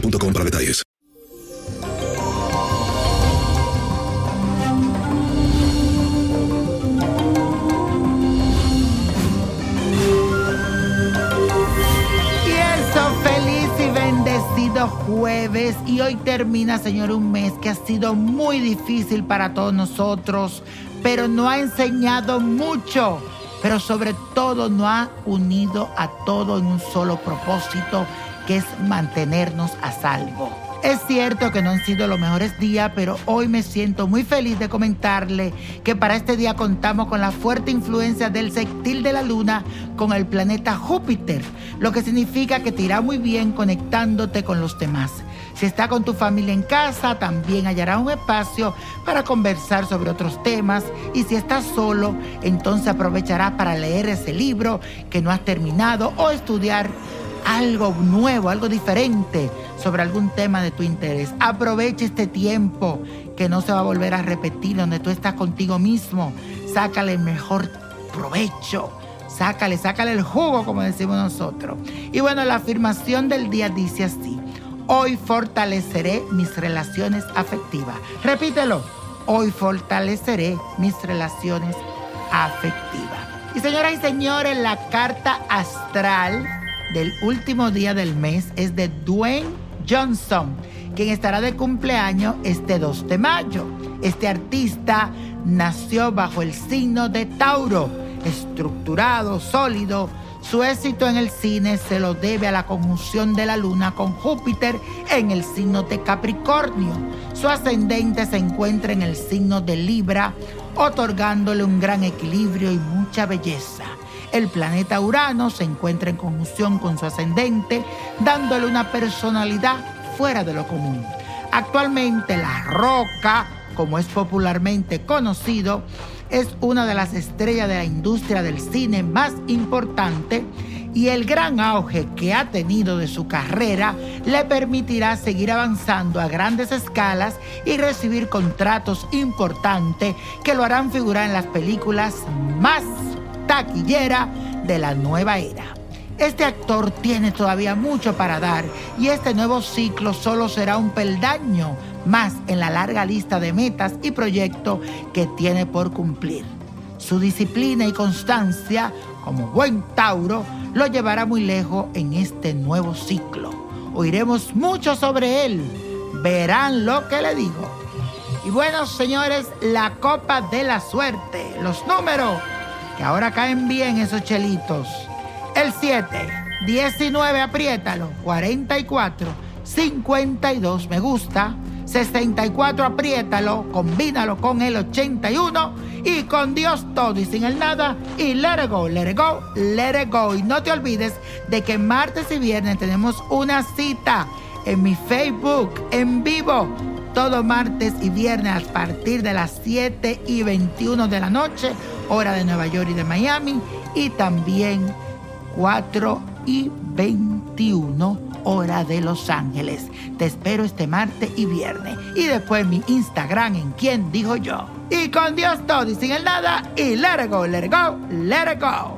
boostmobile.com para detalles. Y eso, feliz y bendecido jueves. Y hoy termina, Señor, un mes que ha sido muy difícil para todos nosotros, pero no ha enseñado mucho. Pero sobre todo no ha unido a todo en un solo propósito, que es mantenernos a salvo. Es cierto que no han sido los mejores días, pero hoy me siento muy feliz de comentarle que para este día contamos con la fuerte influencia del sextil de la luna con el planeta Júpiter, lo que significa que te irá muy bien conectándote con los demás. Si está con tu familia en casa, también hallará un espacio para conversar sobre otros temas y si estás solo, entonces aprovecharás para leer ese libro que no has terminado o estudiar algo nuevo, algo diferente sobre algún tema de tu interés. Aprovecha este tiempo que no se va a volver a repetir, donde tú estás contigo mismo. Sácale el mejor provecho. Sácale, sácale el jugo, como decimos nosotros. Y bueno, la afirmación del día dice así. Hoy fortaleceré mis relaciones afectivas. Repítelo. Hoy fortaleceré mis relaciones afectivas. Y señoras y señores, la carta astral del último día del mes es de Dwayne Johnson, quien estará de cumpleaños este 2 de mayo. Este artista nació bajo el signo de Tauro, estructurado, sólido. Su éxito en el cine se lo debe a la conjunción de la luna con Júpiter en el signo de Capricornio. Su ascendente se encuentra en el signo de Libra, otorgándole un gran equilibrio y mucha belleza. El planeta Urano se encuentra en conjunción con su ascendente, dándole una personalidad fuera de lo común. Actualmente la roca, como es popularmente conocido, es una de las estrellas de la industria del cine más importante y el gran auge que ha tenido de su carrera le permitirá seguir avanzando a grandes escalas y recibir contratos importantes que lo harán figurar en las películas más taquillera de la nueva era. Este actor tiene todavía mucho para dar y este nuevo ciclo solo será un peldaño más en la larga lista de metas y proyectos que tiene por cumplir. Su disciplina y constancia, como buen Tauro, lo llevará muy lejos en este nuevo ciclo. Oiremos mucho sobre él. Verán lo que le digo. Y bueno, señores, la copa de la suerte, los números que ahora caen bien esos chelitos. El 7, 19, apriétalo. 44, 52, me gusta. 64, apriétalo, combínalo con el 81 y con Dios todo y sin el nada y let it go, let it go, let it go. Y no te olvides de que martes y viernes tenemos una cita en mi Facebook en vivo todo martes y viernes a partir de las 7 y 21 de la noche, hora de Nueva York y de Miami, y también 4 y 21 hora de Los Ángeles. Te espero este martes y viernes. Y después mi Instagram en quien dijo yo. Y con Dios todo y sin el nada. Y let it go, let it go, let it go.